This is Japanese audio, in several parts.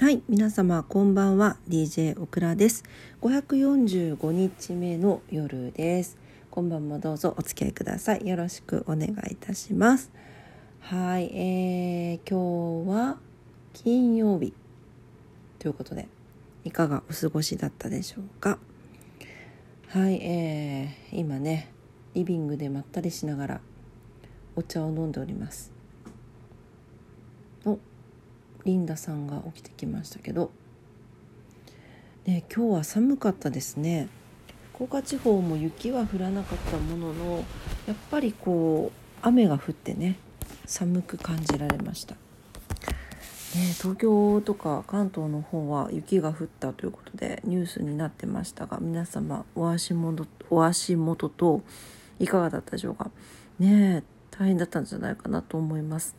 はい、皆様こんばんは DJ オクラです。545日目の夜です。今晩もどうぞお付き合いください。よろしくお願いいたします。はい、えー、今日は金曜日ということでいかがお過ごしだったでしょうか。はい、えー、今ねリビングでまったりしながらお茶を飲んでおります。おリンダさんが起きてきましたけど、ね、今日は寒かったですね。福岡地方も雪は降らなかったもののやっぱりこう雨が降ってね寒く感じられました、ね、東京とか関東の方は雪が降ったということでニュースになってましたが皆様お足元お足元といかがだったでしょうか。ね大変だったんじゃないかなと思います。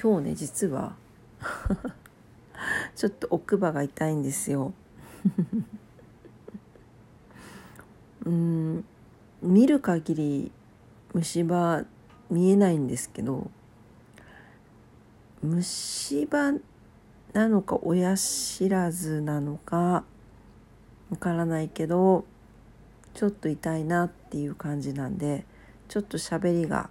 今日ね実は ちょっと奥歯が痛いんですよ。うん見る限り虫歯見えないんですけど虫歯なのか親知らずなのかわからないけどちょっと痛いなっていう感じなんでちょっと喋りが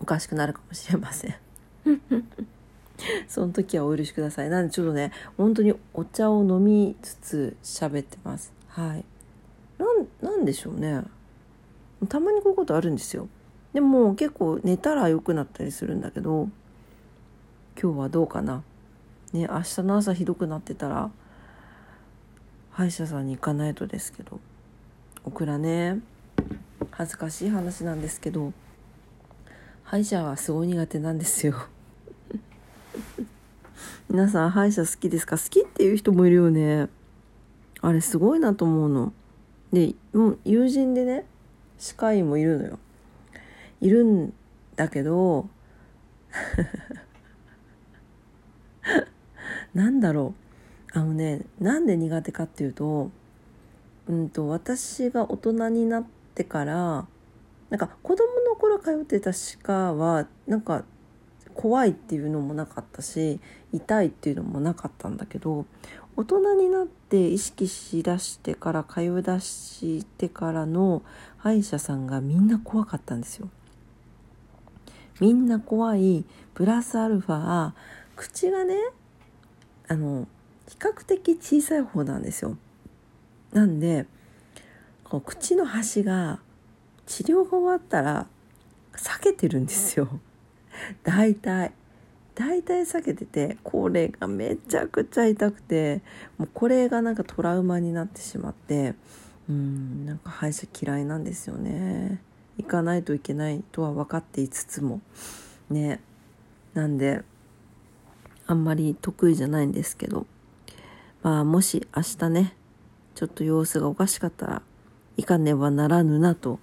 おかしくなるかもしれません。その時はお許しください。なんでちょっとね、本当にお茶を飲みつつ喋ってます。はい。なん、なんでしょうね。たまにこういうことあるんですよ。でも結構寝たら良くなったりするんだけど、今日はどうかな。ね、明日の朝ひどくなってたら、歯医者さんに行かないとですけど、オクラね、恥ずかしい話なんですけど、歯医者はすごい苦手なんですよ。皆さん歯医者好きですか？好きっていう人もいるよね。あれすごいなと思うの。でもう友人でね歯科医もいるのよ。いるんだけど なんだろう。あのねなんで苦手かっていうとうんと私が大人になってからなんか子供の頃通ってた歯科はなんか怖いっていうのもなかったし痛いっていうのもなかったんだけど大人になって意識しだしてから通い出してからの歯医者さんがみんな怖かったんですよ。みんな怖いプラスアルファ口がねあの比較的小さい方なんですよ。なんでこう口の端が治療が終わったら裂けてるんですよ。大体。大体避けててこれがめちゃくちゃ痛くてもうこれがなんかトラウマになってしまってうんなんか歯医者嫌いなんですよね。行かないといけないとは分かっていつつも。ね。なんであんまり得意じゃないんですけど。まあもし明日ねちょっと様子がおかしかったらいかねばならぬなと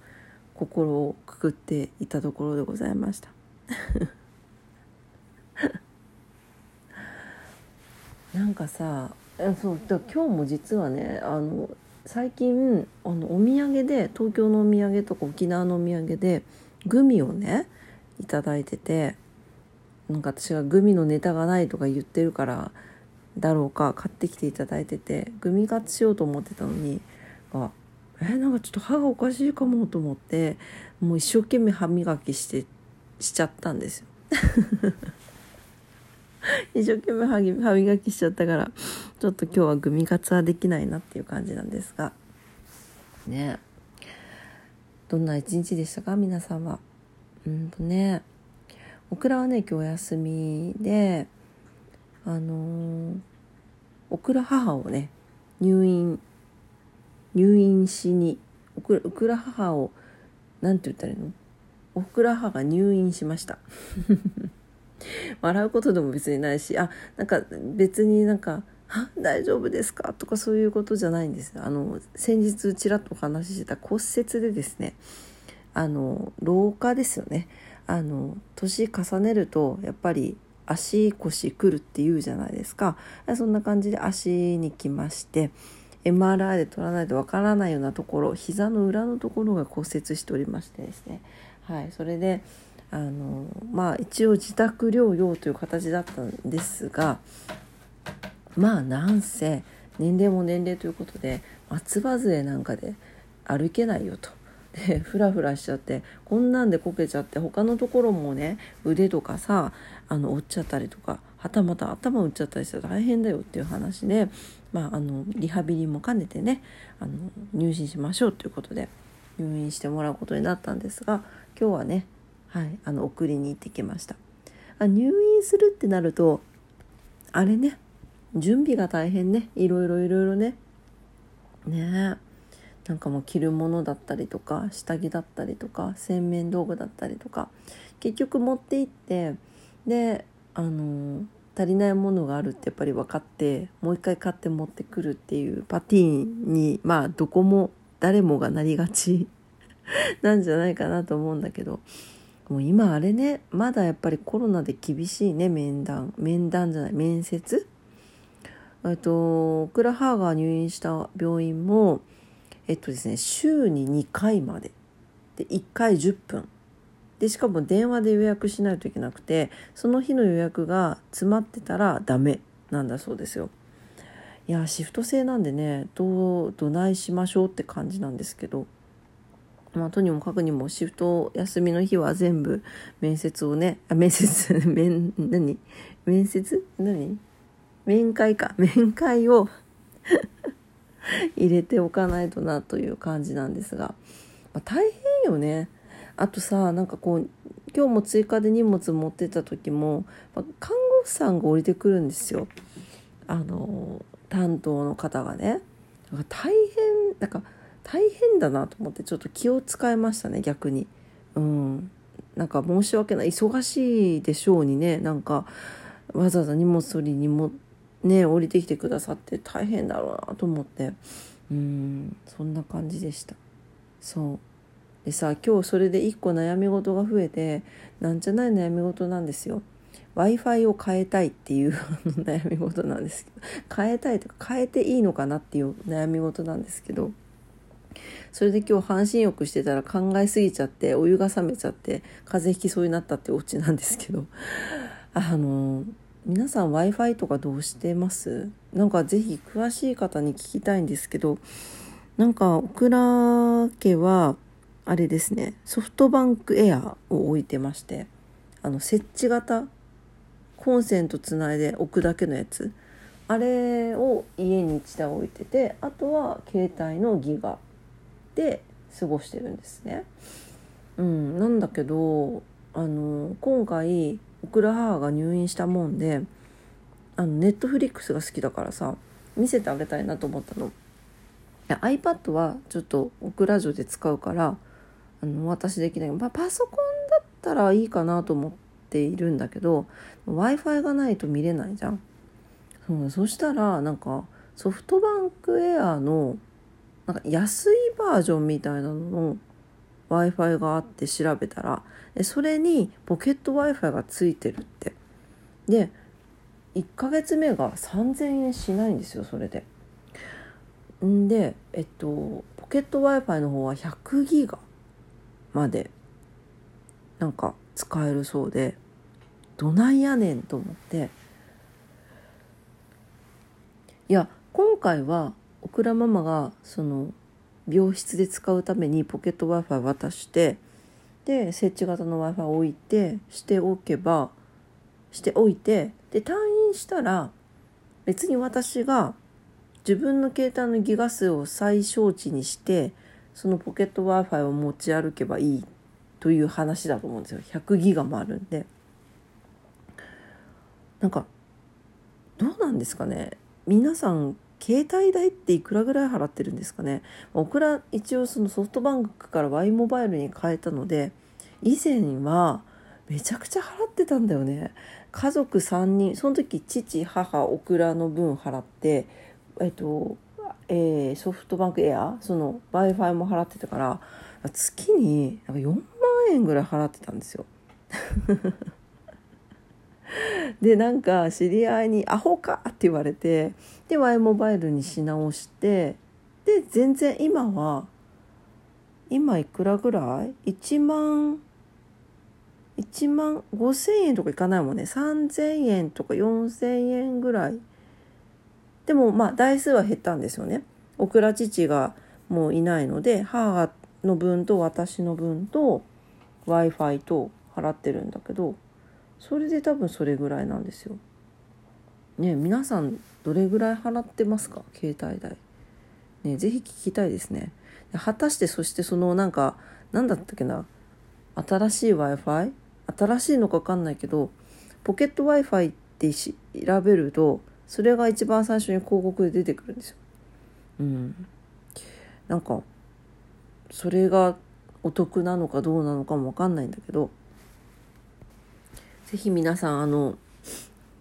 心をくくっていたところでございました。なんかさそうだ今日も実はねあの最近あのお土産で東京のお土産とか沖縄のお土産でグミをねいいててなんか私がグミのネタがないとか言ってるからだろうか買ってきていただいててグミカツしようと思ってたのにあえなんかちょっと歯がおかしいかもと思ってもう一生懸命歯磨きしてしちゃったんですよ。一生懸命歯磨きしちゃったからちょっと今日はグミカツはできないなっていう感じなんですが。ね。どんな一日でしたか？皆さんは。うんとね。オクラはね今日お休みであのー、オクラ母をね入院入院しにオクラ母を何て言ったらいいの？オクラ母が入院しました。笑うことでも別にないしあなんか別になんか「あ大丈夫ですか?」とかそういうことじゃないんです。あの先日ちらっとお話ししてた骨折でですねあの老化ですよね。あの年重ねるとやっぱり足腰くるって言うじゃないですか。そんな感じで足に来まして MRI で取らないとわからないようなところ膝の裏のところが骨折しておりましてですねはいそれであのまあ一応自宅療養という形だったんですがまあなんせ年齢も年齢ということで松葉杖なんかで歩けないよと。でフラフラしちゃってこんなんでこけちゃって他のところもね腕とかさあの折っちゃったりとかはたまた頭打っちゃったりしたら大変だよっていう話で、まあ、あのリハビリも兼ねてねあの入院しましょうということで入院してもらうことになったんですが今日はね、はい、あの送りに行ってきました。あ入院するってなるとあれね準備が大変ねいろいろいろいろね。ねなんかもう着るものだったりとか下着だったりとか洗面道具だったりとか結局持って行ってであの足りないものがあるってやっぱり分かってもう一回買って持ってくるっていうパティーンにまあどこも誰もがなりがち なんじゃないかなと思うんだけどもう今あれねまだやっぱりコロナで厳しいね面談。面談じゃない面接。えっとクラハーが入院した病院もえっとですね週に2回まで。で1回10分。でしかも電話で予約しないといけなくてその日の予約が詰まってたらダメなんだそうですよ。いやシフト制なんでねどうどないしましょうって感じなんですけどまあ、とにもかくにもシフト休みの日は全部面接をね、あ、面接、面、何？面接？何？面会か。面会を 入れておかないとなという感じなんですが、まあ、大変よね。あとさ、なんかこう、今日も追加で荷物持ってた時も、看護婦さんが降りてくるんですよ。あの、担当の方がね。大変、なんか、大変だなと思ってちょっと気を使いましたね逆に。うん。なんか申し訳ない。忙しいでしょうにねなんかわざわざ荷物取りにもね降りてきてくださって大変だろうなと思って。うん。そんな感じでした。そう。でさ今日それで1個悩み事が増えてなんじゃない悩み事なんですよ。w i f i を変えたいっていう 悩み事なんですけど。変えたいとか変えていいのかなっていう悩み事なんですけど。それで今日半身浴してたら考えすぎちゃってお湯が冷めちゃって風邪ひきそうになったってオチなんですけど。あの皆さん w i f i とかどうしてます？なんかぜひ詳しい方に聞きたいんですけど。なんかオクラ家はあれですねソフトバンクエアを置いてましてあの設置型コンセントつないで置くだけのやつあれを家に1台置いててあとは携帯のギガで過ごしてるんですね。うん、なんだけどあの今回オクラ母が入院したもんであのネットフリックスが好きだからさ見せてあげたいなと思ったの。iPad はちょっとオクラ城で使うからあの私できない、まあ、パソコンだったらいいかなと思っているんだけど w i f i がないと見れないじゃん。そうそしたらなんかソフトバンクエアのなんか安いバージョンみたいなのの Wi-Fi があって調べたらそれにポケット Wi-Fi がついてるって。で1ヶ月目が3000円しないんですよそれで。んでえっとポケット Wi-Fi の方は100ギガ。までなんか使えるそうでどないやねんと思って。いや今回はオクラママがその病室で使うためにポケット Wi-Fi 渡してで設置型の Wi-Fi 置いてしておけばしておいてで退院したら別に私が自分の携帯のギガ数を最小値にしてそのポケット Wi-Fi を持ち歩けばいいという話だと思うんですよ。100ギガもあるんで。なんかどうなんですかね。皆さん携帯代っていくらぐらい払ってるんですかね。オクラ一応そのソフトバンクから Y モバイルに変えたので以前はめちゃくちゃ払ってたんだよね。家族3人その時父母オクラの分払ってえっとえー、ソフトバンクエアその w i f i も払ってたから月になんか4万円ぐらい払ってたんですよ でなんか知り合いに「アホか!」って言われてで Y モバイルにし直してで全然今は今いくらぐらい ?1 万1万5,000円とかいかないもんね3,000円とか4,000円ぐらいでもまあ台数は減ったんですよね。オクラ父がもういないので母の分と私の分と w i f i と払ってるんだけどそれで多分それぐらいなんですよ。ね皆さんどれぐらい払ってますか？携帯代。ねぜひ聞きたいですね。果たしてそしてそのなんか何だったっけな？新しい w i f i 新しいのか分かんないけどポケット w i f i って調べるとそれが一番最初に広告で出てくるんですよ。うん、なんかそれがお得なのかどうなのかも分かんないんだけど是非皆さんあの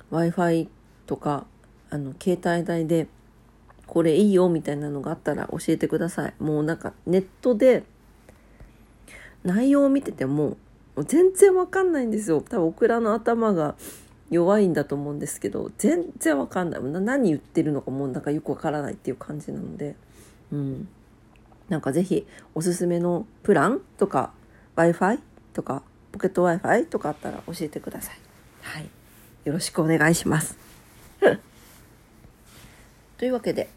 w i f i とかあの携帯代でこれいいよみたいなのがあったら教えてください。もうなんかネットで内容を見てても全然わかんないんですよ。多分オクラの頭が弱いんだと思うんですけど全然わかんない。何言ってるのかもうなんかよくわからないっていう感じなので。うん。なんかぜひおすすめのプランとか w i f i とかポケット w i f i とかあったら教えてください。はい。よろしくお願いします。というわけで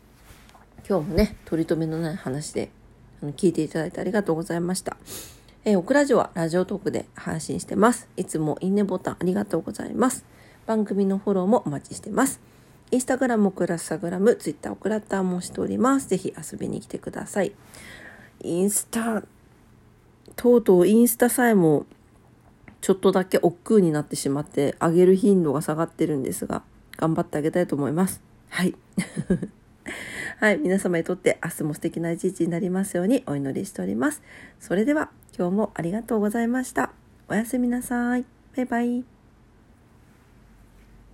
今日もね取り留めのない話で聞いていただいてありがとうございました。えー、オクラジオはラジオトークで配信してます。いつもいいねボタンありがとうございます。番組のフォローもお待ちしてます。インスタグラム、クラスタグラム、ツイッター、オクラッターもしております。ぜひ遊びに来てください。インスタ、とうとうインスタさえもちょっとだけ億劫になってしまって上げる頻度が下がってるんですが、頑張ってあげたいと思います。はい。はい。皆様にとって明日も素敵な一日になりますようにお祈りしております。それでは今日もありがとうございました。おやすみなさい。バイバイ。